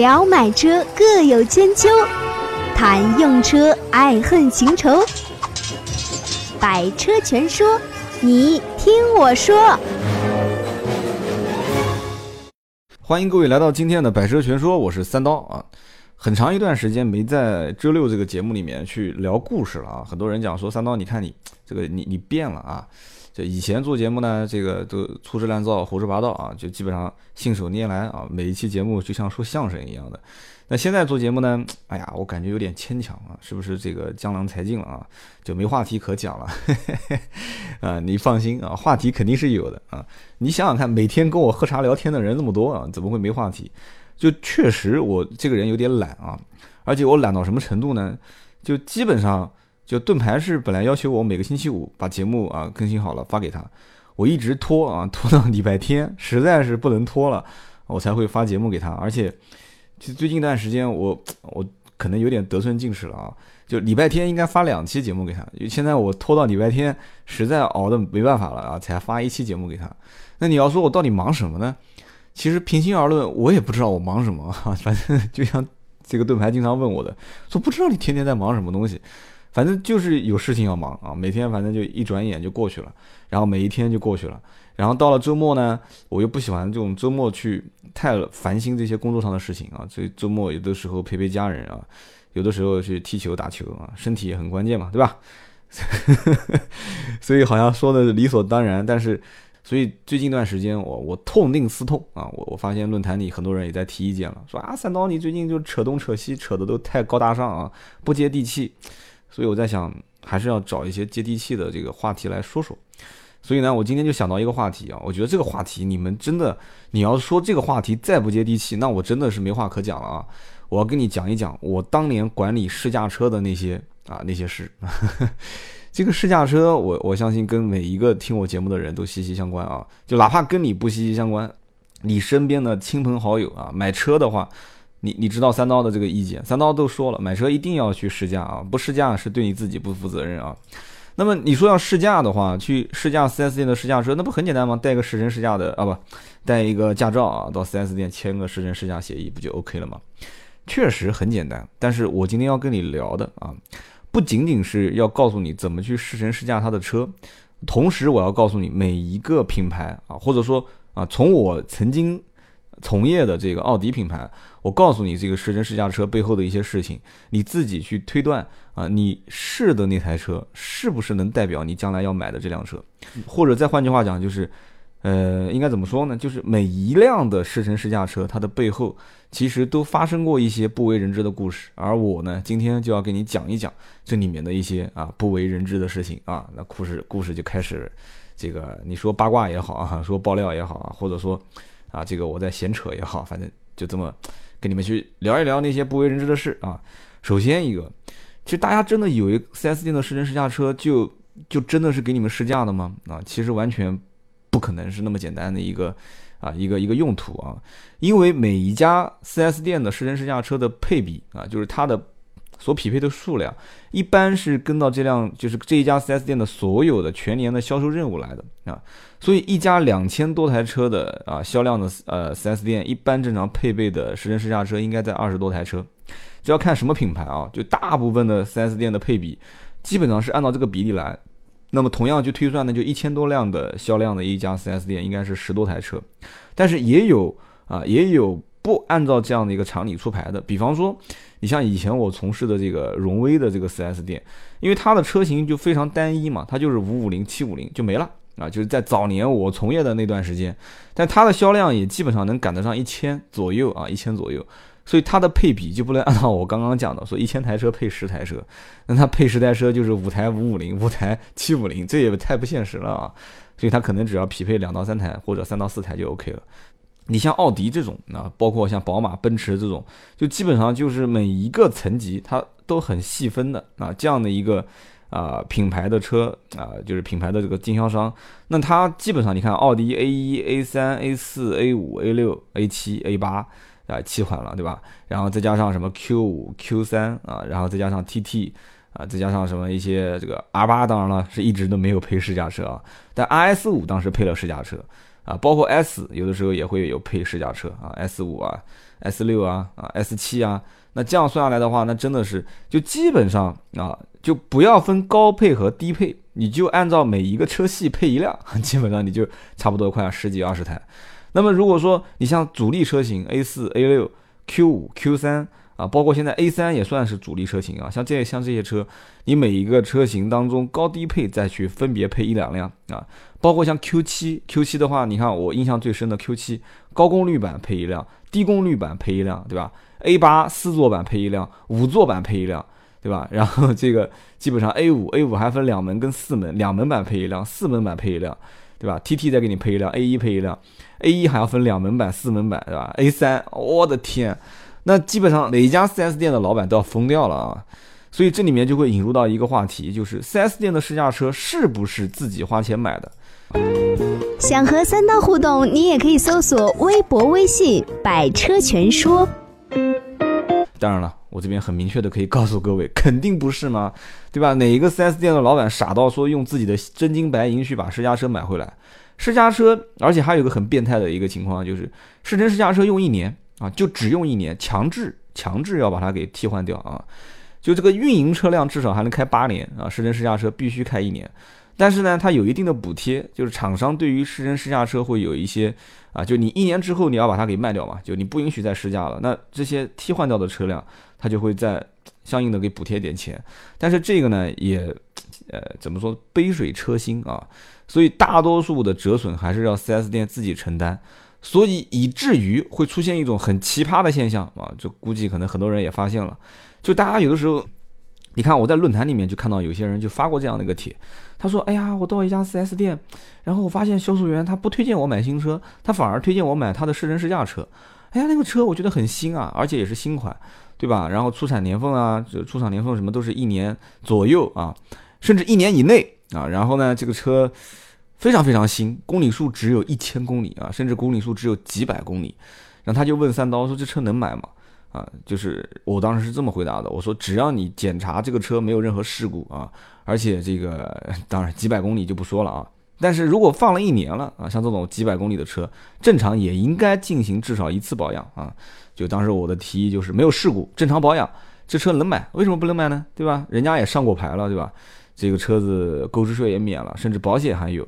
聊买车各有千秋，谈用车爱恨情仇。百车全说，你听我说。欢迎各位来到今天的百车全说，我是三刀啊。很长一段时间没在周六这个节目里面去聊故事了啊。很多人讲说三刀，你看你这个你你变了啊。就以前做节目呢，这个都粗制滥造、胡说八道啊，就基本上信手拈来啊。每一期节目就像说相声一样的。那现在做节目呢，哎呀，我感觉有点牵强啊，是不是这个江郎才尽了啊？就没话题可讲了。啊，你放心啊，话题肯定是有的啊。你想想看，每天跟我喝茶聊天的人那么多啊，怎么会没话题？就确实我这个人有点懒啊，而且我懒到什么程度呢？就基本上。就盾牌是本来要求我每个星期五把节目啊更新好了发给他，我一直拖啊拖到礼拜天，实在是不能拖了，我才会发节目给他。而且，其实最近一段时间我我可能有点得寸进尺了啊，就礼拜天应该发两期节目给他，现在我拖到礼拜天，实在熬的没办法了啊，才发一期节目给他。那你要说我到底忙什么呢？其实平心而论，我也不知道我忙什么，反正就像这个盾牌经常问我的，说不知道你天天在忙什么东西。反正就是有事情要忙啊，每天反正就一转眼就过去了，然后每一天就过去了，然后到了周末呢，我又不喜欢这种周末去太烦心这些工作上的事情啊，所以周末有的时候陪陪家人啊，有的时候去踢球打球啊，身体也很关键嘛，对吧？所以好像说的理所当然，但是所以最近一段时间我我痛定思痛啊，我我发现论坛里很多人也在提意见了，说啊三刀你最近就扯东扯西，扯的都太高大上啊，不接地气。所以我在想，还是要找一些接地气的这个话题来说说。所以呢，我今天就想到一个话题啊，我觉得这个话题你们真的，你要说这个话题再不接地气，那我真的是没话可讲了啊！我要跟你讲一讲我当年管理试驾车的那些啊那些事。这个试驾车，我我相信跟每一个听我节目的人都息息相关啊，就哪怕跟你不息息相关，你身边的亲朋好友啊，买车的话。你你知道三刀的这个意见，三刀都说了，买车一定要去试驾啊，不试驾是对你自己不负责任啊。那么你说要试驾的话，去试驾 4S 店的试驾车，那不很简单吗？带个试乘试驾的啊，不带一个驾照啊，到 4S 店签个试乘试驾协议，不就 OK 了吗？确实很简单。但是我今天要跟你聊的啊，不仅仅是要告诉你怎么去试乘试驾他的车，同时我要告诉你每一个品牌啊，或者说啊，从我曾经从业的这个奥迪品牌。我告诉你这个试乘试驾车背后的一些事情，你自己去推断啊，你试的那台车是不是能代表你将来要买的这辆车？或者再换句话讲，就是，呃，应该怎么说呢？就是每一辆的试乘试驾车，它的背后其实都发生过一些不为人知的故事。而我呢，今天就要给你讲一讲这里面的一些啊不为人知的事情啊。那故事故事就开始，这个你说八卦也好啊，说爆料也好啊，或者说啊这个我在闲扯也好，反正就这么。跟你们去聊一聊那些不为人知的事啊。首先一个，其实大家真的以为 4S 店的试乘试驾车就就真的是给你们试驾的吗？啊，其实完全不可能是那么简单的一个啊一个一个用途啊。因为每一家 4S 店的试乘试驾车的配比啊，就是它的。所匹配的数量一般是跟到这辆就是这一家 4S 店的所有的全年的销售任务来的啊，所以一家两千多台车的啊销量的呃 4S 店一般正常配备的试乘试驾车应该在二十多台车，这要看什么品牌啊，就大部分的 4S 店的配比基本上是按照这个比例来，那么同样去推算呢，就一千多辆的销量的一家 4S 店应该是十多台车，但是也有啊也有不按照这样的一个常理出牌的，比方说。你像以前我从事的这个荣威的这个 4S 店，因为它的车型就非常单一嘛，它就是五五零、七五零就没了啊，就是在早年我从业的那段时间，但它的销量也基本上能赶得上一千左右啊，一千左右，所以它的配比就不能按照我刚刚讲的说一千台车配十台车，那它配十台车就是五台五五零、五台七五零，这也太不现实了啊，所以它可能只要匹配两到三台或者三到四台就 OK 了。你像奥迪这种啊，包括像宝马、奔驰这种，就基本上就是每一个层级它都很细分的啊，这样的一个啊品牌的车啊，就是品牌的这个经销商，那它基本上你看奥迪 A 一、A 三、A 四、A 五、A 六、A 七、A 八啊七款了，对吧？然后再加上什么 Q 五、Q 三啊，然后再加上 TT 啊，再加上什么一些这个 R 八，当然了是一直都没有配试驾车啊，但 RS 五当时配了试驾车。啊，包括 S 有的时候也会有配试驾车啊，S 五啊，S 六啊，啊 S 七啊，那这样算下来的话，那真的是就基本上啊，就不要分高配和低配，你就按照每一个车系配一辆，基本上你就差不多快十几二十台。那么如果说你像主力车型 A 四、A 六、Q 五、Q 三。啊，包括现在 A 三也算是主力车型啊，像这像这些车，你每一个车型当中高低配再去分别配一两辆啊，包括像 Q 七 Q 七的话，你看我印象最深的 Q 七高功率版配一辆，低功率版配一辆，对吧？A 八四座版配一辆，五座版配一辆，对吧？然后这个基本上 A 五 A 五还分两门跟四门，两门版配一辆，四门版配一辆，对吧？TT 再给你配一辆，A 一配一辆，A 一还要分两门版、四门版，对吧？A 三，我的天！那基本上哪一家 4S 店的老板都要疯掉了啊！所以这里面就会引入到一个话题，就是 4S 店的试驾车是不是自己花钱买的？想和三刀互动，你也可以搜索微博、微信“百车全说”。当然了，我这边很明确的可以告诉各位，肯定不是吗？对吧？哪一个 4S 店的老板傻到说用自己的真金白银去把试驾车买回来？试驾车，而且还有一个很变态的一个情况，就是试乘试驾车用一年。啊，就只用一年，强制强制要把它给替换掉啊！就这个运营车辆至少还能开八年啊，试乘试驾车必须开一年。但是呢，它有一定的补贴，就是厂商对于试乘试驾车会有一些啊，就你一年之后你要把它给卖掉嘛，就你不允许再试驾了。那这些替换掉的车辆，它就会在相应的给补贴点钱。但是这个呢，也呃怎么说，杯水车薪啊，所以大多数的折损还是要 4S 店自己承担。所以以至于会出现一种很奇葩的现象啊，就估计可能很多人也发现了，就大家有的时候，你看我在论坛里面就看到有些人就发过这样的一个帖，他说：“哎呀，我到一家 4S 店，然后我发现销售员他不推荐我买新车，他反而推荐我买他的试乘试驾车。哎呀，那个车我觉得很新啊，而且也是新款，对吧？然后出产年份啊，出厂年份什么都是一年左右啊，甚至一年以内啊。然后呢，这个车。”非常非常新，公里数只有一千公里啊，甚至公里数只有几百公里。然后他就问三刀说：“这车能买吗？”啊，就是我当时是这么回答的，我说：“只要你检查这个车没有任何事故啊，而且这个当然几百公里就不说了啊。但是如果放了一年了啊，像这种几百公里的车，正常也应该进行至少一次保养啊。就当时我的提议就是没有事故，正常保养，这车能买？为什么不能买呢？对吧？人家也上过牌了，对吧？这个车子购置税也免了，甚至保险还有。”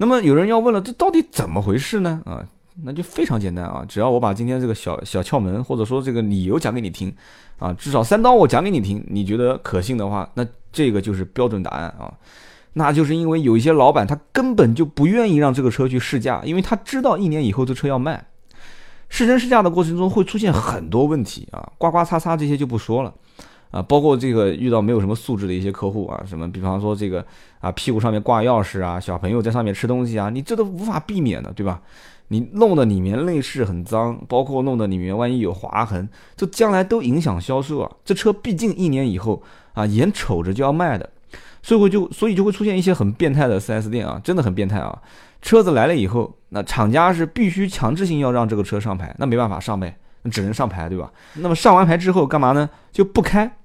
那么有人要问了，这到底怎么回事呢？啊，那就非常简单啊，只要我把今天这个小小窍门或者说这个理由讲给你听，啊，至少三刀我讲给你听，你觉得可信的话，那这个就是标准答案啊。那就是因为有一些老板他根本就不愿意让这个车去试驾，因为他知道一年以后这车要卖，试乘试驾的过程中会出现很多问题啊，刮刮擦擦这些就不说了。啊，包括这个遇到没有什么素质的一些客户啊，什么比方说这个啊屁股上面挂钥匙啊，小朋友在上面吃东西啊，你这都无法避免的，对吧？你弄得里面内饰很脏，包括弄得里面万一有划痕，这将来都影响销售啊。这车毕竟一年以后啊，眼瞅着就要卖的，所以就所以就会出现一些很变态的 4S 店啊，真的很变态啊。车子来了以后，那厂家是必须强制性要让这个车上牌，那没办法上呗。那只能上牌，对吧？那么上完牌之后干嘛呢？就不开，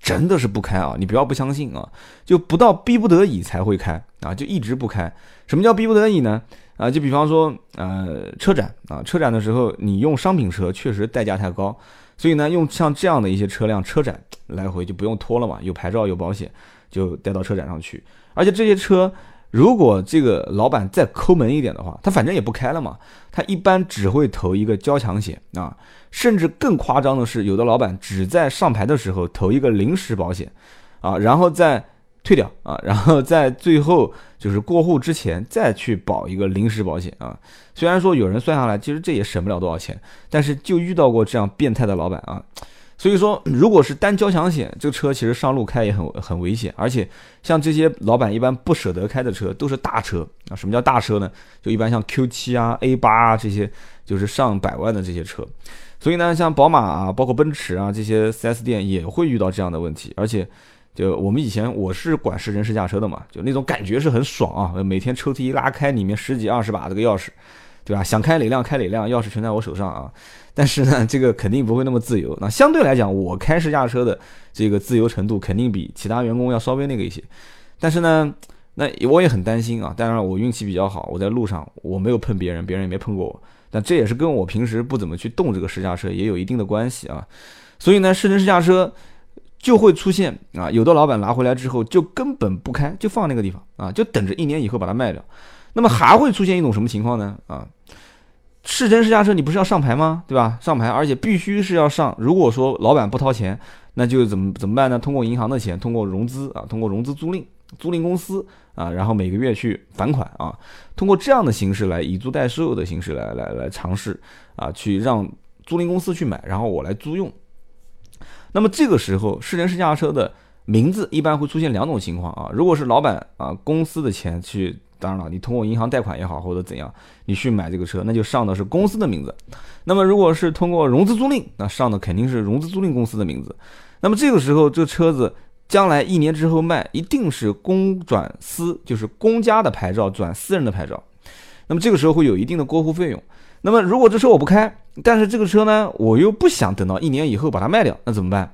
真的是不开啊！你不要不相信啊，就不到逼不得已才会开啊，就一直不开。什么叫逼不得已呢？啊，就比方说，呃，车展啊，车展的时候你用商品车确实代价太高，所以呢，用像这样的一些车辆，车展来回就不用拖了嘛，有牌照有保险，就带到车展上去，而且这些车。如果这个老板再抠门一点的话，他反正也不开了嘛，他一般只会投一个交强险啊，甚至更夸张的是，有的老板只在上牌的时候投一个临时保险，啊，然后在退掉啊，然后在最后就是过户之前再去保一个临时保险啊。虽然说有人算下来，其实这也省不了多少钱，但是就遇到过这样变态的老板啊。所以说，如果是单交强险，这个车其实上路开也很很危险，而且像这些老板一般不舍得开的车都是大车啊。什么叫大车呢？就一般像 Q7 啊、A 八啊这些，就是上百万的这些车。所以呢，像宝马啊、包括奔驰啊这些 4S 店也会遇到这样的问题。而且，就我们以前我是管试乘试驾车的嘛，就那种感觉是很爽啊。每天抽屉一拉开，里面十几二十把这个钥匙，对吧？想开哪辆开哪辆，钥匙全在我手上啊。但是呢，这个肯定不会那么自由。那相对来讲，我开试驾车的这个自由程度肯定比其他员工要稍微那个一些。但是呢，那我也很担心啊。当然我运气比较好，我在路上我没有碰别人，别人也没碰过我。但这也是跟我平时不怎么去动这个试驾车也有一定的关系啊。所以呢，试乘试驾车就会出现啊，有的老板拿回来之后就根本不开，就放那个地方啊，就等着一年以后把它卖掉。那么还会出现一种什么情况呢？啊，试真试驾车你不是要上牌吗？对吧？上牌，而且必须是要上。如果说老板不掏钱，那就怎么怎么办呢？通过银行的钱，通过融资啊，通过融资租赁租赁公司啊，然后每个月去返款啊，通过这样的形式来以租代售的形式来来来尝试啊，去让租赁公司去买，然后我来租用。那么这个时候，试乘试驾车的名字一般会出现两种情况啊。如果是老板啊公司的钱去，当然了，你通过银行贷款也好或者怎样，你去买这个车，那就上的是公司的名字。那么如果是通过融资租赁，那上的肯定是融资租赁公司的名字。那么这个时候，这车子将来一年之后卖，一定是公转私，就是公家的牌照转私人的牌照。那么这个时候会有一定的过户费用。那么如果这车我不开，但是这个车呢，我又不想等到一年以后把它卖掉，那怎么办？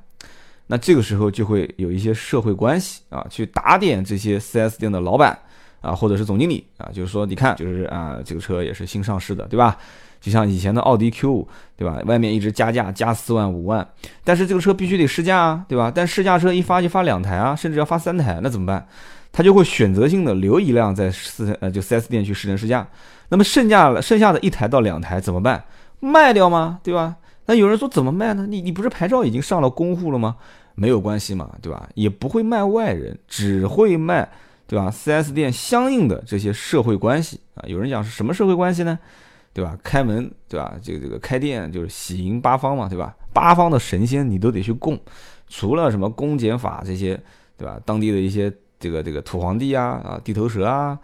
那这个时候就会有一些社会关系啊，去打点这些 4S 店的老板啊，或者是总经理啊，就是说，你看，就是啊，这个车也是新上市的，对吧？就像以前的奥迪 Q5，对吧？外面一直加价加四万五万，但是这个车必须得试驾啊，对吧？但试驾车一发就发两台啊，甚至要发三台，那怎么办？他就会选择性的留一辆在四呃就 4S 店去试乘试驾，那么剩下剩下的一台到两台怎么办？卖掉吗？对吧？那有人说怎么卖呢？你你不是牌照已经上了公户了吗？没有关系嘛，对吧？也不会卖外人，只会卖，对吧？4S 店相应的这些社会关系啊，有人讲是什么社会关系呢？对吧？开门，对吧？这个这个开店就是喜迎八方嘛，对吧？八方的神仙你都得去供，除了什么公检法这些，对吧？当地的一些这个这个土皇帝啊啊地头蛇啊，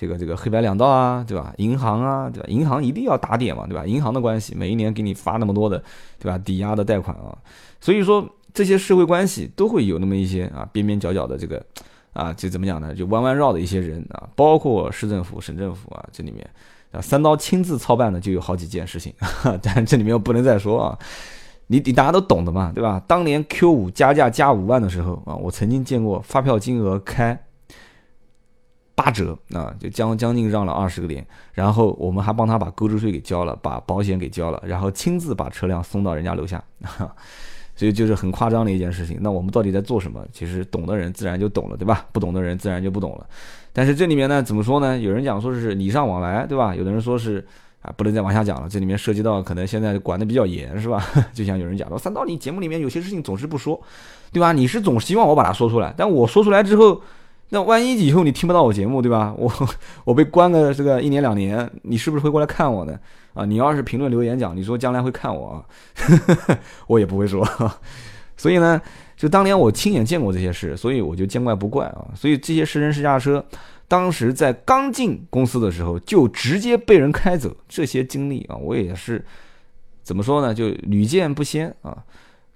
这个这个黑白两道啊，对吧？银行啊，对吧？银行一定要打点嘛，对吧？银行的关系，每一年给你发那么多的，对吧？抵押的贷款啊，所以说这些社会关系都会有那么一些啊边边角角的这个啊，就怎么讲呢？就弯弯绕的一些人啊，包括市政府、省政府啊，这里面。啊，三刀亲自操办的就有好几件事情，但这里面我不能再说啊。你你大家都懂的嘛，对吧？当年 Q 五加价加五万的时候啊，我曾经见过发票金额开八折啊，就将将近让了二十个点，然后我们还帮他把购置税给交了，把保险给交了，然后亲自把车辆送到人家楼下，所以就是很夸张的一件事情。那我们到底在做什么？其实懂的人自然就懂了，对吧？不懂的人自然就不懂了。但是这里面呢，怎么说呢？有人讲说是礼尚往来，对吧？有的人说是啊，不能再往下讲了。这里面涉及到可能现在管的比较严，是吧？就像有人讲到，三道你节目里面有些事情总是不说，对吧？你是总希望我把它说出来，但我说出来之后，那万一以后你听不到我节目，对吧？我我被关个这个一年两年，你是不是会过来看我呢？啊，你要是评论留言讲，你说将来会看我，我也不会说。所以呢。就当年我亲眼见过这些事，所以我就见怪不怪啊。所以这些试乘试驾车，当时在刚进公司的时候就直接被人开走，这些经历啊，我也是怎么说呢？就屡见不鲜啊。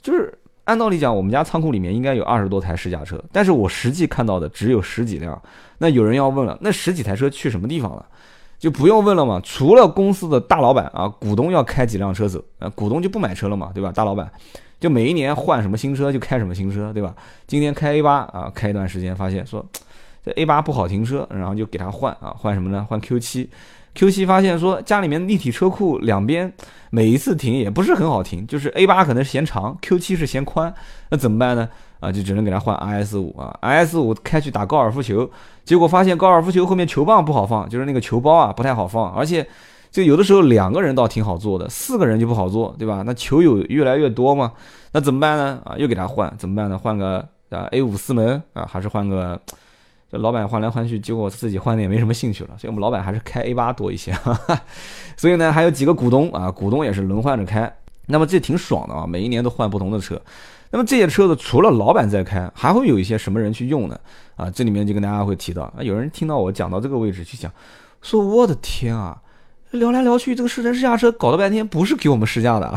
就是按道理讲，我们家仓库里面应该有二十多台试驾车，但是我实际看到的只有十几辆。那有人要问了，那十几台车去什么地方了？就不用问了嘛。除了公司的大老板啊，股东要开几辆车走，啊，股东就不买车了嘛，对吧？大老板。就每一年换什么新车就开什么新车，对吧？今天开 A 八啊，开一段时间发现说这 A 八不好停车，然后就给他换啊，换什么呢？换 Q 七，Q 七发现说家里面立体车库两边每一次停也不是很好停，就是 A 八可能嫌长，Q 七是嫌宽，那怎么办呢？啊，就只能给他换 RS 五啊，RS 五开去打高尔夫球，结果发现高尔夫球后面球棒不好放，就是那个球包啊不太好放，而且。就有的时候两个人倒挺好做的，四个人就不好做，对吧？那球友越来越多嘛，那怎么办呢？啊，又给他换，怎么办呢？换个啊 A 五四门啊，还是换个？老板换来换去，结果自己换的也没什么兴趣了，所以我们老板还是开 A 八多一些。所以呢，还有几个股东啊，股东也是轮换着开，那么这挺爽的啊，每一年都换不同的车。那么这些车子除了老板在开，还会有一些什么人去用呢？啊，这里面就跟大家会提到啊，有人听到我讲到这个位置去讲，说我的天啊！聊来聊去，这个试乘试驾车搞了半天不是给我们试驾的，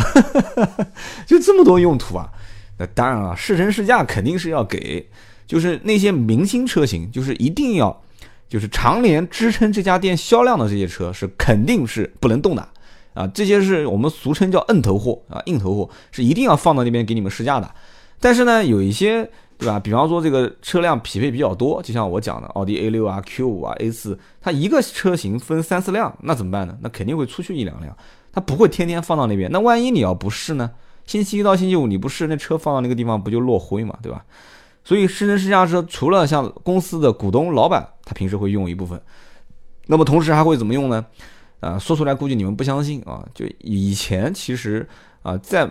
就这么多用途啊？那当然了，试乘试驾肯定是要给，就是那些明星车型，就是一定要，就是常年支撑这家店销量的这些车是肯定是不能动的啊。这些是我们俗称叫硬头货啊，硬头货是一定要放到那边给你们试驾的。但是呢，有一些对吧？比方说这个车辆匹配比较多，就像我讲的，奥迪 A 六啊、Q 五啊、A 四，它一个车型分三四辆，那怎么办呢？那肯定会出去一两辆，它不会天天放到那边。那万一你要不试呢？星期一到星期五你不试，那车放到那个地方不就落灰嘛，对吧？所以试乘试驾车除了像公司的股东老板，他平时会用一部分，那么同时还会怎么用呢？啊，说出来估计你们不相信啊。就以前其实啊，在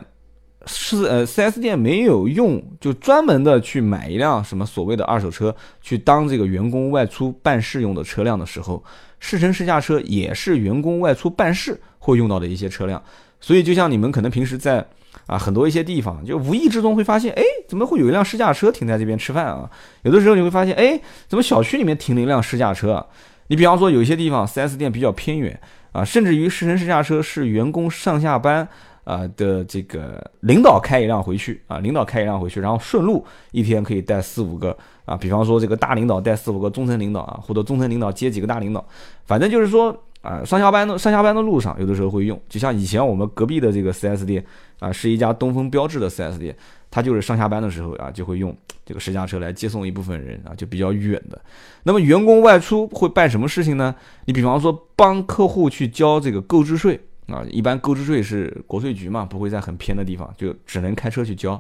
四呃，4S 店没有用，就专门的去买一辆什么所谓的二手车，去当这个员工外出办事用的车辆的时候，试乘试驾车也是员工外出办事会用到的一些车辆。所以就像你们可能平时在啊很多一些地方，就无意之中会发现，哎，怎么会有一辆试驾车停在这边吃饭啊？有的时候你会发现，哎，怎么小区里面停了一辆试驾车？啊？你比方说有一些地方 4S 店比较偏远啊，甚至于试乘试驾车是员工上下班。啊的这个领导开一辆回去啊，领导开一辆回去，然后顺路一天可以带四五个啊，比方说这个大领导带四五个中层领导啊，或者中层领导接几个大领导，反正就是说啊，上下班的上下班的路上，有的时候会用。就像以前我们隔壁的这个 4S 店啊，是一家东风标致的 4S 店，它就是上下班的时候啊，就会用这个试驾车来接送一部分人啊，就比较远的。那么员工外出会办什么事情呢？你比方说帮客户去交这个购置税。啊，一般购置税是国税局嘛，不会在很偏的地方，就只能开车去交，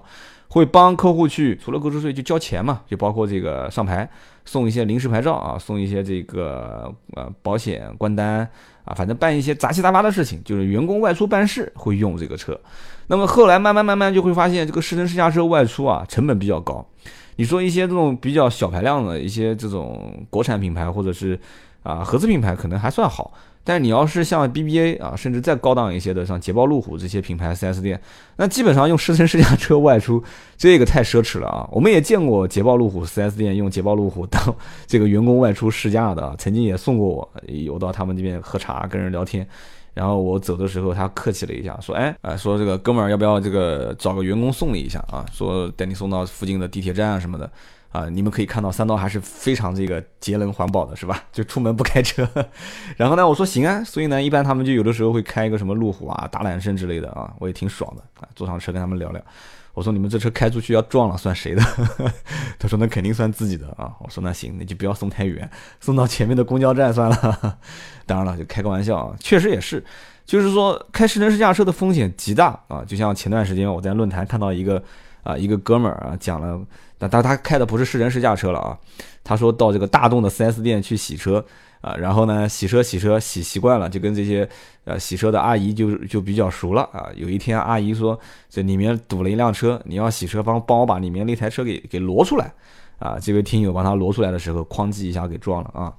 会帮客户去除了购置税就交钱嘛，就包括这个上牌送一些临时牌照啊，送一些这个呃保险关单啊，反正办一些杂七杂八的事情，就是员工外出办事会用这个车。那么后来慢慢慢慢就会发现，这个试乘试驾车外出啊，成本比较高。你说一些这种比较小排量的一些这种国产品牌或者是啊合资品牌，可能还算好。但是你要是像 BBA 啊，甚至再高档一些的，像捷豹路虎这些品牌 4S 店，那基本上用试乘试驾车外出，这个太奢侈了啊！我们也见过捷豹路虎 4S 店用捷豹路虎当这个员工外出试驾的，曾经也送过我，有到他们这边喝茶跟人聊天，然后我走的时候，他客气了一下，说：“哎，哎，说这个哥们儿要不要这个找个员工送你一下啊？说带你送到附近的地铁站啊什么的。”啊，你们可以看到三刀还是非常这个节能环保的，是吧？就出门不开车。然后呢，我说行啊，所以呢，一般他们就有的时候会开一个什么路虎啊、大揽胜之类的啊，我也挺爽的啊，坐上车跟他们聊聊。我说你们这车开出去要撞了算谁的？他说那肯定算自己的啊。我说那行，那就不要送太远，送到前面的公交站算了。当然了，就开个玩笑啊，确实也是，就是说开试乘试驾车的风险极大啊。就像前段时间我在论坛看到一个啊一个哥们儿啊讲了。但他开的不是试乘试驾车了啊，他说到这个大众的 4S 店去洗车啊，然后呢洗车洗车洗习惯了，就跟这些呃洗车的阿姨就就比较熟了啊。有一天阿姨说这里面堵了一辆车，你要洗车帮帮我把里面那台车给给挪出来啊。这位听友帮他挪出来的时候，哐叽一下给撞了啊。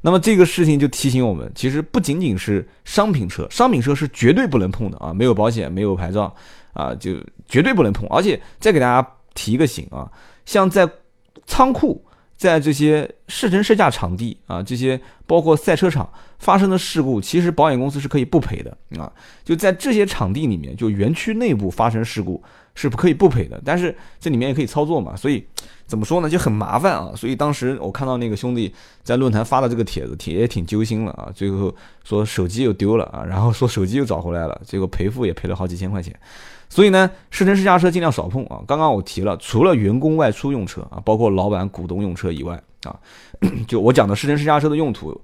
那么这个事情就提醒我们，其实不仅仅是商品车，商品车是绝对不能碰的啊，没有保险没有牌照啊，就绝对不能碰。而且再给大家提一个醒啊。像在仓库，在这些试乘试驾场地啊，这些包括赛车场发生的事故，其实保险公司是可以不赔的啊。就在这些场地里面，就园区内部发生事故是不可以不赔的，但是这里面也可以操作嘛，所以怎么说呢，就很麻烦啊。所以当时我看到那个兄弟在论坛发的这个帖子，帖也挺揪心了啊。最后说手机又丢了啊，然后说手机又找回来了，结果赔付也赔了好几千块钱。所以呢，试乘试驾车尽量少碰啊。刚刚我提了，除了员工外出用车啊，包括老板股东用车以外啊，就我讲的试乘试驾车的用途，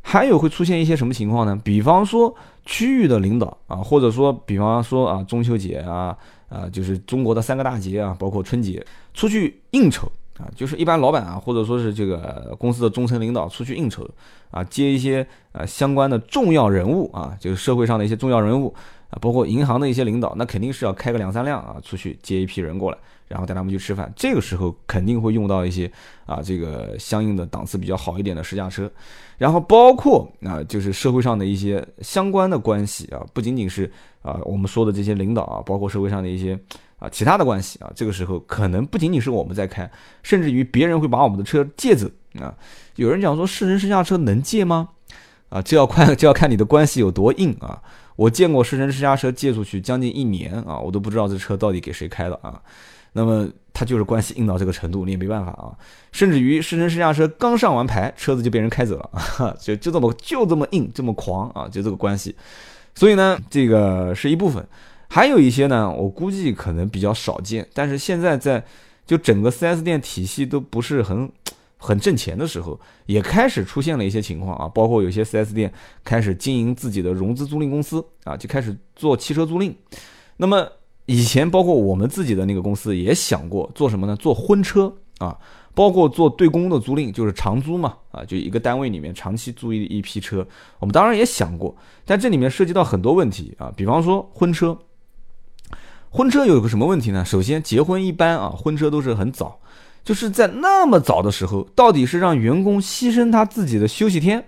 还有会出现一些什么情况呢？比方说区域的领导啊，或者说比方说啊中秋节啊啊，就是中国的三个大节啊，包括春节出去应酬啊，就是一般老板啊，或者说是这个公司的中层领导出去应酬啊，接一些呃相关的重要人物啊，就是社会上的一些重要人物。啊，包括银行的一些领导，那肯定是要开个两三辆啊，出去接一批人过来，然后带他们去吃饭。这个时候肯定会用到一些啊，这个相应的档次比较好一点的试驾车。然后包括啊，就是社会上的一些相关的关系啊，不仅仅是啊我们说的这些领导啊，包括社会上的一些啊其他的关系啊。这个时候可能不仅仅是我们在开，甚至于别人会把我们的车借走啊。有人讲说试乘试驾车能借吗？啊，这要看就要看你的关系有多硬啊。我见过试乘试驾车借出去将近一年啊，我都不知道这车到底给谁开的啊。那么他就是关系硬到这个程度，你也没办法啊。甚至于试乘试驾车刚上完牌，车子就被人开走了，就就这么就这么硬，这么狂啊，就这个关系。所以呢，这个是一部分，还有一些呢，我估计可能比较少见，但是现在在就整个 4S 店体系都不是很很挣钱的时候，也开始出现了一些情况啊，包括有些 4S 店开始经营自己的融资租赁公司啊，就开始做汽车租赁。那么以前包括我们自己的那个公司也想过做什么呢？做婚车啊，包括做对公的租赁，就是长租嘛啊，就一个单位里面长期租一一批车，我们当然也想过，但这里面涉及到很多问题啊，比方说婚车。婚车有个什么问题呢？首先，结婚一般啊，婚车都是很早，就是在那么早的时候，到底是让员工牺牲他自己的休息天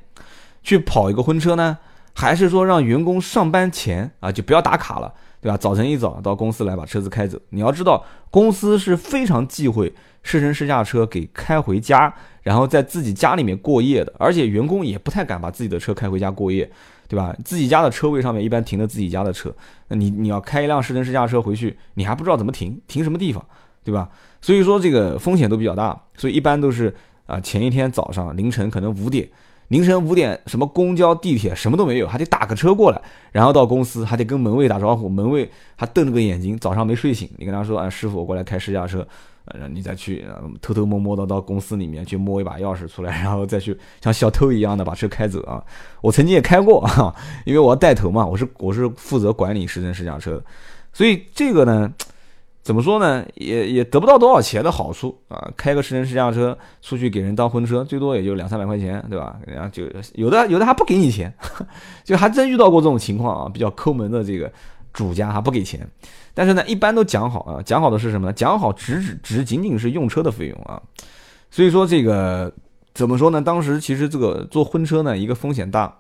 去跑一个婚车呢，还是说让员工上班前啊就不要打卡了，对吧？早晨一早到公司来把车子开走。你要知道，公司是非常忌讳试乘试驾车给开回家，然后在自己家里面过夜的，而且员工也不太敢把自己的车开回家过夜。对吧？自己家的车位上面一般停的自己家的车，那你你要开一辆试乘试驾车回去，你还不知道怎么停，停什么地方，对吧？所以说这个风险都比较大，所以一般都是啊前一天早上凌晨可能五点，凌晨五点什么公交地铁什么都没有，还得打个车过来，然后到公司还得跟门卫打招呼，门卫还瞪着个眼睛，早上没睡醒，你跟他说啊师傅我过来开试驾车。呃你再去偷偷摸摸的到公司里面去摸一把钥匙出来，然后再去像小偷一样的把车开走啊！我曾经也开过啊，因为我要带头嘛，我是我是负责管理试乘试驾车，所以这个呢，怎么说呢，也也得不到多少钱的好处啊！开个十人试驾车出去给人当婚车，最多也就两三百块钱，对吧？人家就有的有的还不给你钱，就还真遇到过这种情况啊，比较抠门的这个主家还不给钱。但是呢，一般都讲好啊，讲好的是什么呢？讲好只只仅仅是用车的费用啊，所以说这个怎么说呢？当时其实这个做婚车呢，一个风险大，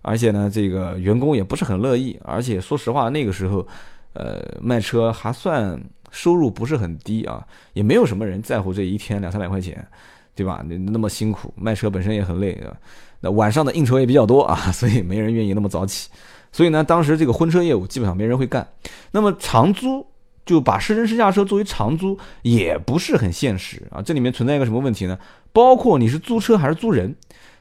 而且呢，这个员工也不是很乐意，而且说实话，那个时候，呃，卖车还算收入不是很低啊，也没有什么人在乎这一天两三百块钱，对吧？你那么辛苦，卖车本身也很累啊，那晚上的应酬也比较多啊，所以没人愿意那么早起。所以呢，当时这个婚车业务基本上没人会干。那么长租就把试乘试驾车作为长租，也不是很现实啊。这里面存在一个什么问题呢？包括你是租车还是租人。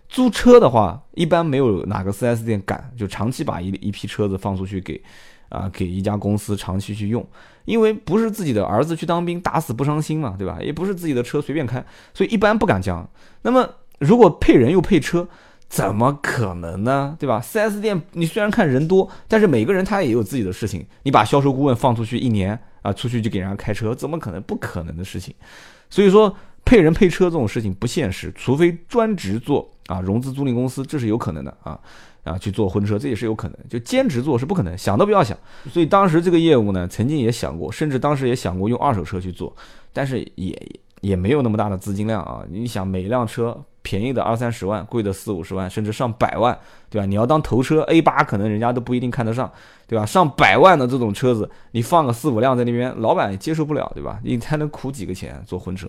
租车的话，一般没有哪个 4S 店敢就长期把一一批车子放出去给啊给一家公司长期去用，因为不是自己的儿子去当兵，打死不伤心嘛，对吧？也不是自己的车随便开，所以一般不敢将。那么如果配人又配车。怎么可能呢？对吧？4S 店你虽然看人多，但是每个人他也有自己的事情。你把销售顾问放出去一年啊，出去就给人家开车，怎么可能？不可能的事情。所以说配人配车这种事情不现实，除非专职做啊融资租赁公司，这是有可能的啊啊去做婚车，这也是有可能。就兼职做是不可能，想都不要想。所以当时这个业务呢，曾经也想过，甚至当时也想过用二手车去做，但是也也没有那么大的资金量啊。你想每一辆车。便宜的二三十万，贵的四五十万，甚至上百万，对吧？你要当头车 A 八，可能人家都不一定看得上，对吧？上百万的这种车子，你放个四五辆在那边，老板也接受不了，对吧？你才能苦几个钱做婚车，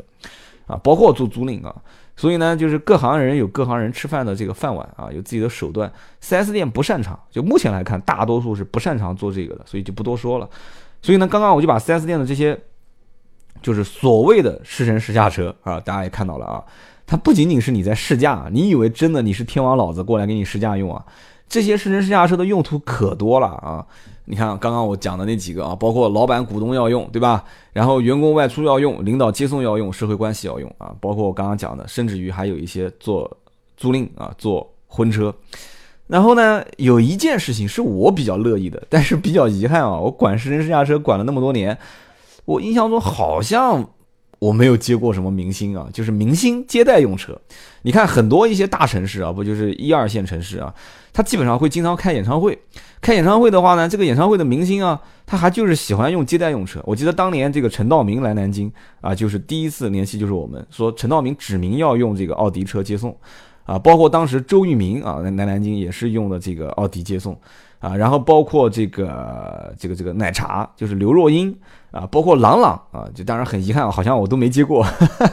啊，包括做租赁啊。所以呢，就是各行人有各行人吃饭的这个饭碗啊，有自己的手段。4S 店不擅长，就目前来看，大多数是不擅长做这个的，所以就不多说了。所以呢，刚刚我就把 4S 店的这些，就是所谓的试乘试驾车啊，大家也看到了啊。它不仅仅是你在试驾，你以为真的你是天王老子过来给你试驾用啊？这些试乘试驾车的用途可多了啊！你看刚刚我讲的那几个啊，包括老板股东要用，对吧？然后员工外出要用，领导接送要用，社会关系要用啊，包括我刚刚讲的，甚至于还有一些做租赁啊，做婚车。然后呢，有一件事情是我比较乐意的，但是比较遗憾啊，我管试乘试驾车管了那么多年，我印象中好像。我没有接过什么明星啊，就是明星接待用车。你看很多一些大城市啊，不就是一二线城市啊，他基本上会经常开演唱会。开演唱会的话呢，这个演唱会的明星啊，他还就是喜欢用接待用车。我记得当年这个陈道明来南京啊，就是第一次联系就是我们说陈道明指明要用这个奥迪车接送啊，包括当时周渝民啊来南京也是用的这个奥迪接送。啊，然后包括这个这个这个奶茶，就是刘若英啊，包括朗朗啊，就当然很遗憾，好像我都没接过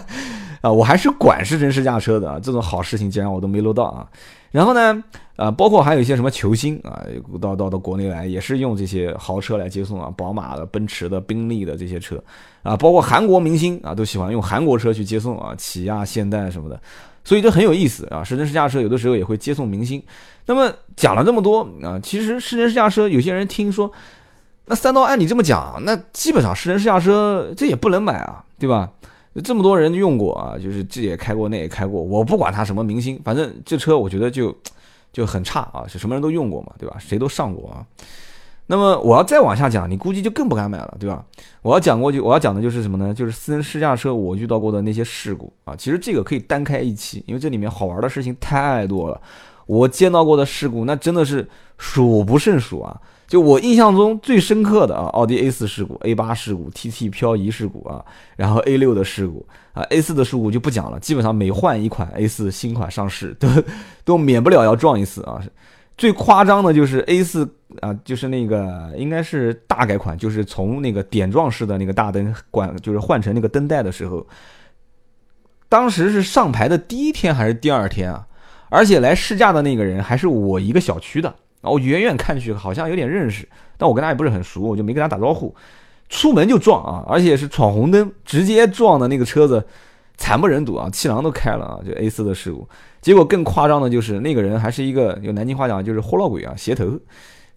啊，我还是管试乘试驾车的，这种好事情竟然我都没搂到啊。然后呢，啊，包括还有一些什么球星啊，到到到国内来也是用这些豪车来接送啊，宝马的、奔驰的、宾利的这些车啊，包括韩国明星啊，都喜欢用韩国车去接送啊，起亚、现代什么的，所以这很有意思啊。试乘试驾车有的时候也会接送明星。那么讲了这么多啊，其实试乘试驾车，有些人听说那三刀按你这么讲，那基本上试乘试驾车这也不能买啊，对吧？这么多人用过啊，就是这也开过，那也开过，我不管他什么明星，反正这车我觉得就就很差啊，是什么人都用过嘛，对吧？谁都上过啊。那么我要再往下讲，你估计就更不敢买了，对吧？我要讲过去我要讲的就是什么呢？就是私人试驾车我遇到过的那些事故啊。其实这个可以单开一期，因为这里面好玩的事情太多了。我见到过的事故那真的是数不胜数啊。就我印象中最深刻的啊，奥迪 A 四事故、A 八事故、TT 漂移事故啊，然后 A 六的事故啊，A 四的事故就不讲了，基本上每换一款 A 四新款上市，都都免不了要撞一次啊。最夸张的就是 A 四啊，就是那个应该是大改款，就是从那个点状式的那个大灯管，就是换成那个灯带的时候，当时是上牌的第一天还是第二天啊？而且来试驾的那个人还是我一个小区的，我远远看去好像有点认识，但我跟他也不是很熟，我就没跟他打招呼，出门就撞啊，而且是闯红灯直接撞的那个车子。惨不忍睹啊！气囊都开了啊！就 A 四的事故，结果更夸张的就是那个人还是一个用南京话讲就是豁老鬼啊，鞋头，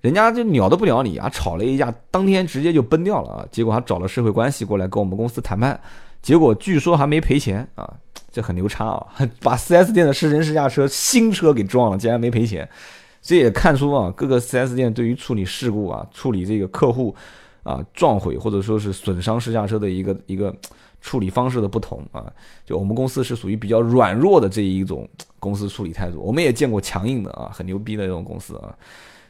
人家就鸟都不鸟你啊，吵了一架，当天直接就崩掉了啊！结果他找了社会关系过来跟我们公司谈判，结果据说还没赔钱啊，这很牛叉啊！把 4S 店的试乘试驾车新车给撞了，竟然没赔钱，这也看出啊各个 4S 店对于处理事故啊、处理这个客户啊撞毁或者说是损伤试驾车的一个一个。处理方式的不同啊，就我们公司是属于比较软弱的这一种公司处理态度。我们也见过强硬的啊，很牛逼的这种公司啊。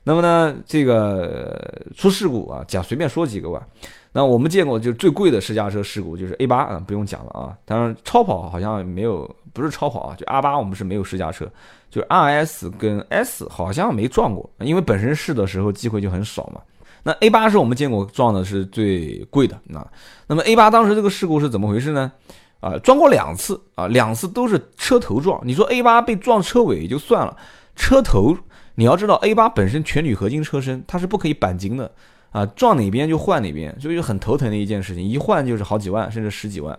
那么呢，这个出事故啊，讲随便说几个吧。那我们见过就最贵的试驾车事故就是 A 八啊，不用讲了啊。当然超跑好像没有，不是超跑啊，就 R 八我们是没有试驾车，就 RS 跟 S 好像没撞过，因为本身试的时候机会就很少嘛。那 A 八是我们见过撞的是最贵的，那那么 A 八当时这个事故是怎么回事呢？啊，撞过两次啊，两次都是车头撞。你说 A 八被撞车尾也就算了，车头你要知道 A 八本身全铝合金车身，它是不可以钣金的啊，撞哪边就换哪边，所以就很头疼的一件事情，一换就是好几万甚至十几万。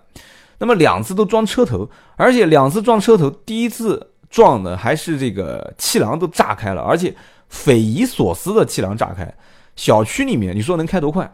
那么两次都撞车头，而且两次撞车头，第一次撞的还是这个气囊都炸开了，而且匪夷所思的气囊炸开。小区里面，你说能开多快？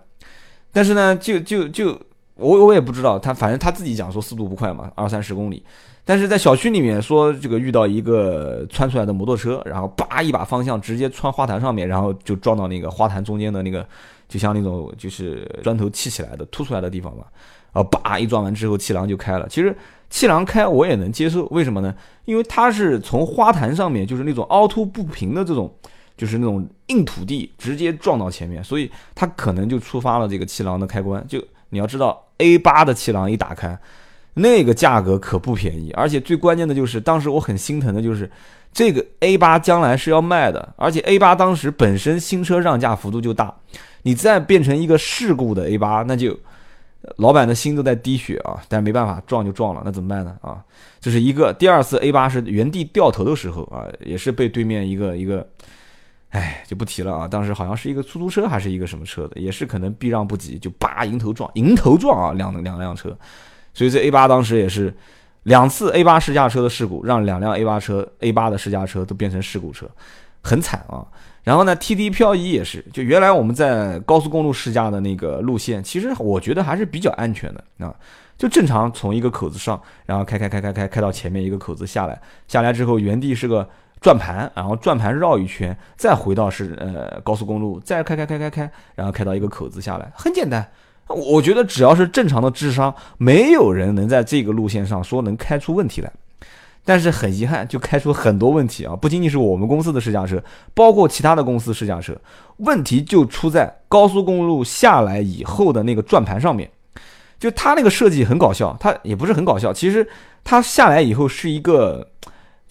但是呢，就就就我我也不知道，他反正他自己讲说速度不快嘛，二三十公里。但是在小区里面说这个遇到一个窜出来的摩托车，然后叭一把方向直接穿花坛上面，然后就撞到那个花坛中间的那个，就像那种就是砖头砌起来的凸出来的地方嘛。啊，叭一撞完之后，气囊就开了。其实气囊开我也能接受，为什么呢？因为它是从花坛上面，就是那种凹凸不平的这种。就是那种硬土地直接撞到前面，所以它可能就触发了这个气囊的开关。就你要知道，A 八的气囊一打开，那个价格可不便宜。而且最关键的就是，当时我很心疼的就是，这个 A 八将来是要卖的，而且 A 八当时本身新车让价幅度就大，你再变成一个事故的 A 八，那就老板的心都在滴血啊。但没办法，撞就撞了，那怎么办呢？啊，这是一个。第二次 A 八是原地掉头的时候啊，也是被对面一个一个。哎，就不提了啊！当时好像是一个出租车还是一个什么车的，也是可能避让不及，就叭迎头撞，迎头撞啊，两两辆车。所以这 A 八当时也是两次 A 八试驾车的事故，让两辆 A 八车 A 八的试驾车都变成事故车，很惨啊。然后呢，TD 漂移也是，就原来我们在高速公路试驾的那个路线，其实我觉得还是比较安全的啊，就正常从一个口子上，然后开开开开开开到前面一个口子下来，下来之后原地是个。转盘，然后转盘绕一圈，再回到是呃高速公路，再开开开开开，然后开到一个口子下来，很简单。我觉得只要是正常的智商，没有人能在这个路线上说能开出问题来。但是很遗憾，就开出很多问题啊！不仅仅是我们公司的试驾车，包括其他的公司试驾车，问题就出在高速公路下来以后的那个转盘上面。就它那个设计很搞笑，它也不是很搞笑，其实它下来以后是一个。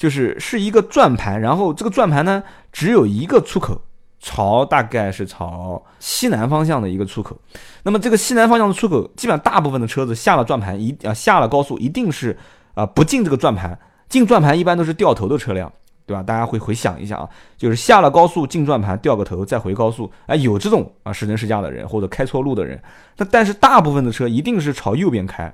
就是是一个转盘，然后这个转盘呢只有一个出口，朝大概是朝西南方向的一个出口。那么这个西南方向的出口，基本上大部分的车子下了转盘一啊下了高速一定是啊不进这个转盘，进转盘一般都是掉头的车辆。对吧？大家会回想一下啊，就是下了高速进转盘掉个头再回高速，哎，有这种啊试乘试驾的人或者开错路的人。那但是大部分的车一定是朝右边开，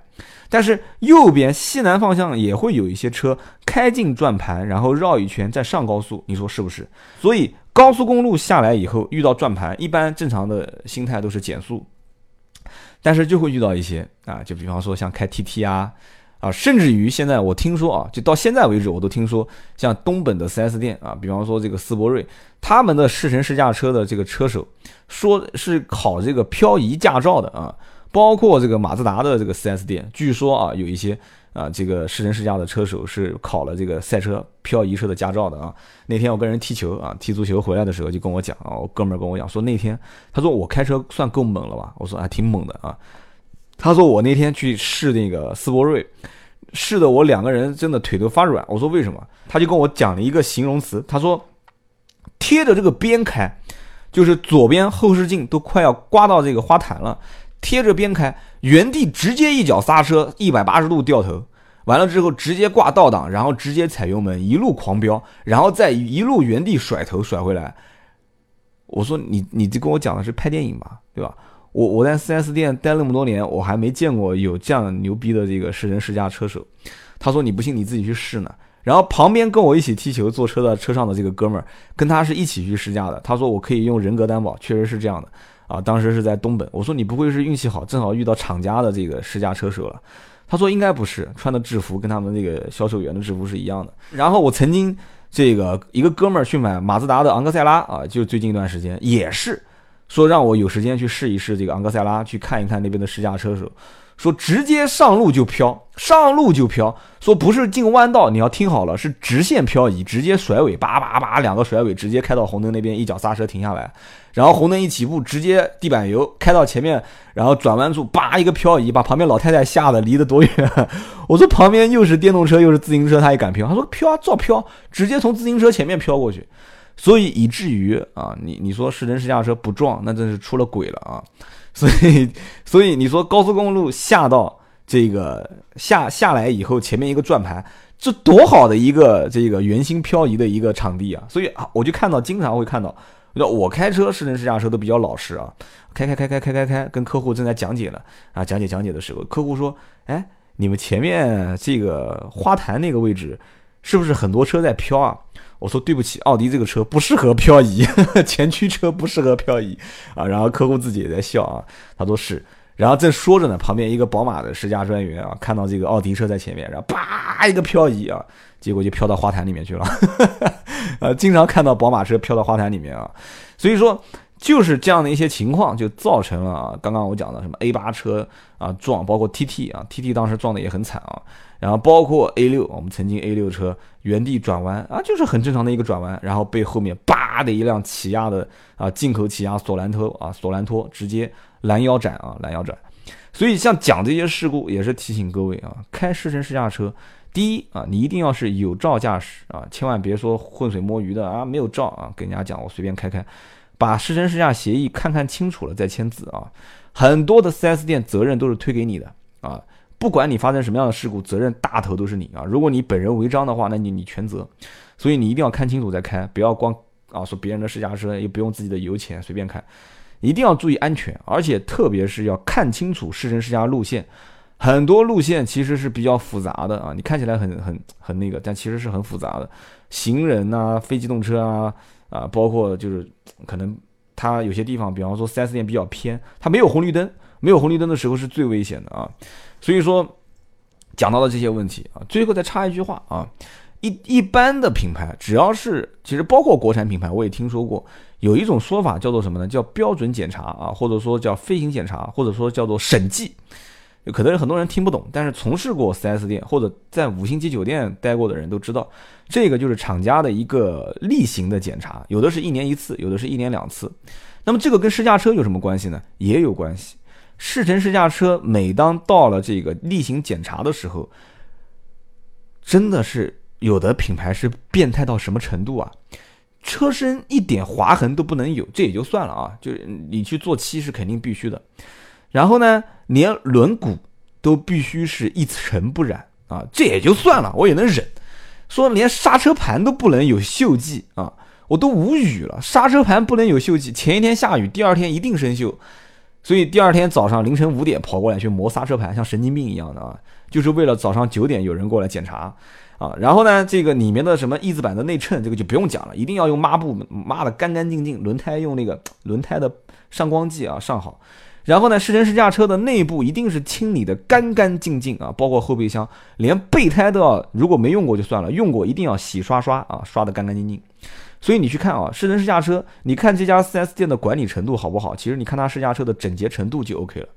但是右边西南方向也会有一些车开进转盘，然后绕一圈再上高速，你说是不是？所以。高速公路下来以后遇到转盘，一般正常的心态都是减速，但是就会遇到一些啊，就比方说像开 TT 啊。啊，甚至于现在我听说啊，就到现在为止，我都听说像东本的 4S 店啊，比方说这个斯铂瑞，他们的试乘试驾车的这个车手，说是考这个漂移驾照的啊，包括这个马自达的这个 4S 店，据说啊，有一些啊这个试乘试驾的车手是考了这个赛车漂移车的驾照的啊。那天我跟人踢球啊，踢足球回来的时候就跟我讲啊，我哥们儿跟我讲说那天他说我开车算够猛了吧？我说还挺猛的啊。他说我那天去试那个斯铂瑞，试的我两个人真的腿都发软。我说为什么？他就跟我讲了一个形容词。他说贴着这个边开，就是左边后视镜都快要刮到这个花坛了，贴着边开，原地直接一脚刹车，一百八十度掉头，完了之后直接挂倒档，然后直接踩油门一路狂飙，然后再一路原地甩头甩回来。我说你你这跟我讲的是拍电影吧，对吧？我我在 4S 店待那么多年，我还没见过有这样牛逼的这个试乘试驾车手。他说你不信你自己去试呢。然后旁边跟我一起踢球坐车的车上的这个哥们儿，跟他是一起去试驾的。他说我可以用人格担保，确实是这样的啊。当时是在东本，我说你不会是运气好，正好遇到厂家的这个试驾车手了？他说应该不是，穿的制服跟他们那个销售员的制服是一样的。然后我曾经这个一个哥们儿去买马自达的昂克赛拉啊，就最近一段时间也是。说让我有时间去试一试这个昂克赛拉，去看一看那边的试驾车手。说直接上路就飘，上路就飘。说不是进弯道，你要听好了，是直线漂移，直接甩尾，叭叭叭两个甩尾，直接开到红灯那边，一脚刹车停下来，然后红灯一起步，直接地板油开到前面，然后转弯处叭一个漂移，把旁边老太太吓得离得多远。我说旁边又是电动车又是自行车，他也敢飘？他说飘啊，照飘，直接从自行车前面飘过去。所以以至于啊，你你说试乘试驾车不撞，那真是出了轨了啊！所以所以你说高速公路下到这个下下来以后，前面一个转盘，这多好的一个这个圆心漂移的一个场地啊！所以啊，我就看到经常会看到，我开车试乘试驾车都比较老实啊，开开开开开开开，跟客户正在讲解呢啊，讲解讲解的时候，客户说：“哎，你们前面这个花坛那个位置，是不是很多车在飘啊？”我说对不起，奥迪这个车不适合漂移，前驱车不适合漂移啊。然后客户自己也在笑啊，他说是。然后正说着呢，旁边一个宝马的试驾专员啊，看到这个奥迪车在前面，然后啪一个漂移啊，结果就飘到花坛里面去了。呃，经常看到宝马车飘到花坛里面啊，所以说就是这样的一些情况，就造成了啊，刚刚我讲的什么 A 八车啊撞，包括 TT 啊，TT 当时撞的也很惨啊。然后包括 A 六，我们曾经 A 六车原地转弯啊，就是很正常的一个转弯，然后被后面叭的一辆起亚的啊进口起亚索兰托啊索兰托直接拦腰斩啊拦腰斩。所以像讲这些事故，也是提醒各位啊，开试乘试驾车，第一啊，你一定要是有照驾驶啊，千万别说浑水摸鱼的啊，没有照啊，跟人家讲我随便开开，把试乘试驾协议看看清楚了再签字啊。很多的 4S 店责任都是推给你的啊。不管你发生什么样的事故，责任大头都是你啊！如果你本人违章的话，那你你全责。所以你一定要看清楚再开，不要光啊说别人的试驾车，也不用自己的油钱随便开，一定要注意安全，而且特别是要看清楚试乘试驾路线。很多路线其实是比较复杂的啊，你看起来很很很那个，但其实是很复杂的。行人呐，非机动车啊啊，包括就是可能它有些地方，比方说 4S 店比较偏，它没有红绿灯，没有红绿灯的时候是最危险的啊。所以说，讲到了这些问题啊，最后再插一句话啊，一一般的品牌，只要是其实包括国产品牌，我也听说过有一种说法叫做什么呢？叫标准检查啊，或者说叫飞行检查，或者说叫做审计。可能很多人听不懂，但是从事过 4S 店或者在五星级酒店待过的人都知道，这个就是厂家的一个例行的检查，有的是一年一次，有的是一年两次。那么这个跟试驾车有什么关系呢？也有关系。试乘试驾车每当到了这个例行检查的时候，真的是有的品牌是变态到什么程度啊？车身一点划痕都不能有，这也就算了啊，就是你去做漆是肯定必须的。然后呢，连轮毂都必须是一尘不染啊，这也就算了，我也能忍。说连刹车盘都不能有锈迹啊，我都无语了。刹车盘不能有锈迹，前一天下雨，第二天一定生锈。所以第二天早上凌晨五点跑过来去磨刹车盘，像神经病一样的啊，就是为了早上九点有人过来检查啊。然后呢，这个里面的什么翼子板的内衬，这个就不用讲了，一定要用抹布抹的干干净净，轮胎用那个轮胎的上光剂啊上好。然后呢，试乘试驾车的内部一定是清理的干干净净啊，包括后备箱，连备胎都要，如果没用过就算了，用过一定要洗刷刷啊，刷的干干净净。所以你去看啊，试乘试驾车，你看这家 4S 店的管理程度好不好？其实你看他试驾车的整洁程度就 OK 了。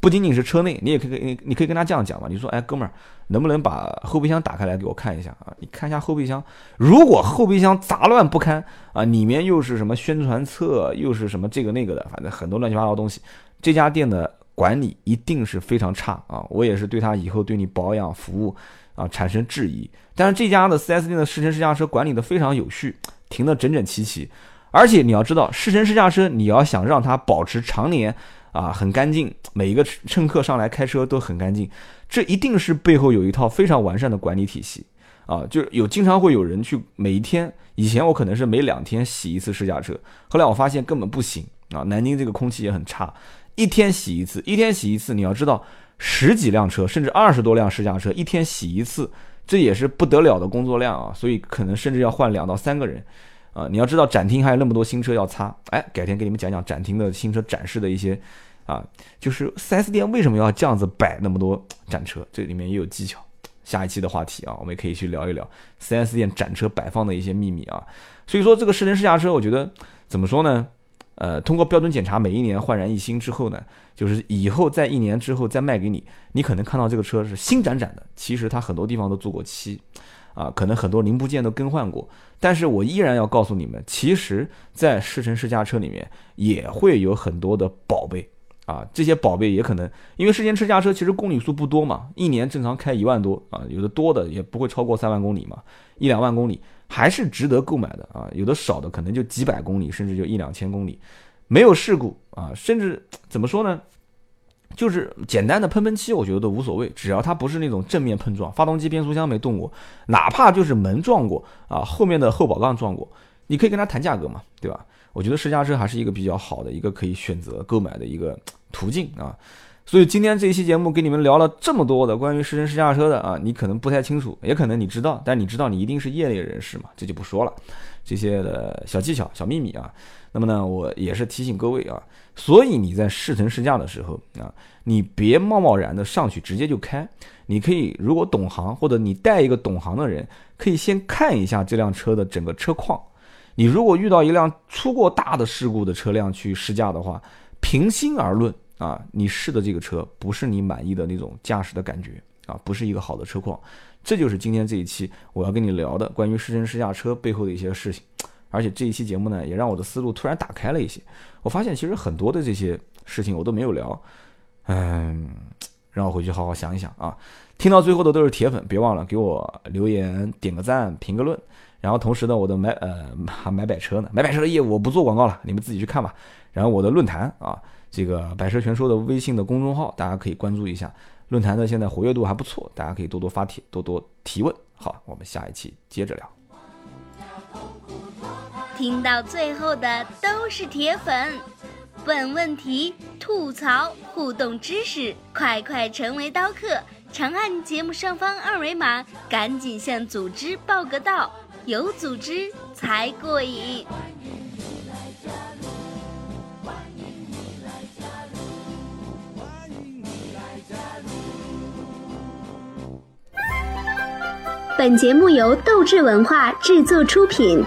不仅仅是车内，你也可以你你可以跟他这样讲嘛，你说，哎，哥们儿，能不能把后备箱打开来给我看一下啊？你看一下后备箱，如果后备箱杂乱不堪啊，里面又是什么宣传册，又是什么这个那个的，反正很多乱七八糟东西。这家店的管理一定是非常差啊！我也是对他以后对你保养服务啊产生质疑。但是这家的 4S 店的试乘试驾车管理的非常有序，停得整整齐齐。而且你要知道，试乘试驾车你要想让它保持常年啊很干净，每一个乘客上来开车都很干净，这一定是背后有一套非常完善的管理体系啊！就有经常会有人去每一天，以前我可能是每两天洗一次试驾车，后来我发现根本不行啊！南京这个空气也很差。一天洗一次，一天洗一次，你要知道，十几辆车甚至二十多辆试驾车，一天洗一次，这也是不得了的工作量啊！所以可能甚至要换两到三个人，啊，你要知道展厅还有那么多新车要擦，哎，改天给你们讲讲展厅的新车展示的一些，啊，就是 4S 店为什么要这样子摆那么多展车，这里面也有技巧。下一期的话题啊，我们也可以去聊一聊 4S 店展车摆放的一些秘密啊。所以说这个试乘试驾车，我觉得怎么说呢？呃，通过标准检查，每一年焕然一新之后呢，就是以后在一年之后再卖给你，你可能看到这个车是新崭崭的，其实它很多地方都做过漆，啊，可能很多零部件都更换过，但是我依然要告诉你们，其实，在试乘试驾车里面也会有很多的宝贝，啊，这些宝贝也可能因为试乘试驾车其实公里数不多嘛，一年正常开一万多啊，有的多的也不会超过三万公里嘛，一两万公里。还是值得购买的啊，有的少的可能就几百公里，甚至就一两千公里，没有事故啊，甚至怎么说呢，就是简单的喷喷漆，我觉得都无所谓，只要它不是那种正面碰撞，发动机、变速箱没动过，哪怕就是门撞过啊，后面的后保杠撞过，你可以跟他谈价格嘛，对吧？我觉得试驾车还是一个比较好的一个可以选择购买的一个途径啊。所以今天这一期节目给你们聊了这么多的关于试乘试驾车的啊，你可能不太清楚，也可能你知道，但你知道你一定是业内人士嘛，这就不说了，这些的小技巧、小秘密啊。那么呢，我也是提醒各位啊，所以你在试乘试驾的时候啊，你别贸贸然的上去直接就开，你可以如果懂行或者你带一个懂行的人，可以先看一下这辆车的整个车况。你如果遇到一辆出过大的事故的车辆去试驾的话，平心而论。啊，你试的这个车不是你满意的那种驾驶的感觉啊，不是一个好的车况，这就是今天这一期我要跟你聊的关于试乘试驾车背后的一些事情。而且这一期节目呢，也让我的思路突然打开了一些。我发现其实很多的这些事情我都没有聊，嗯，让我回去好好想一想啊。听到最后的都是铁粉，别忘了给我留言、点个赞、评个论。然后同时呢，我的买呃还买百车呢，买百车的业务我不做广告了，你们自己去看吧。然后我的论坛啊。这个百车全说的微信的公众号，大家可以关注一下。论坛的现在活跃度还不错，大家可以多多发帖，多多提问。好，我们下一期接着聊。听到最后的都是铁粉，问问题、吐槽、互动知识，快快成为刀客！长按节目上方二维码，赶紧向组织报个到，有组织才过瘾。本节目由斗志文化制作出品。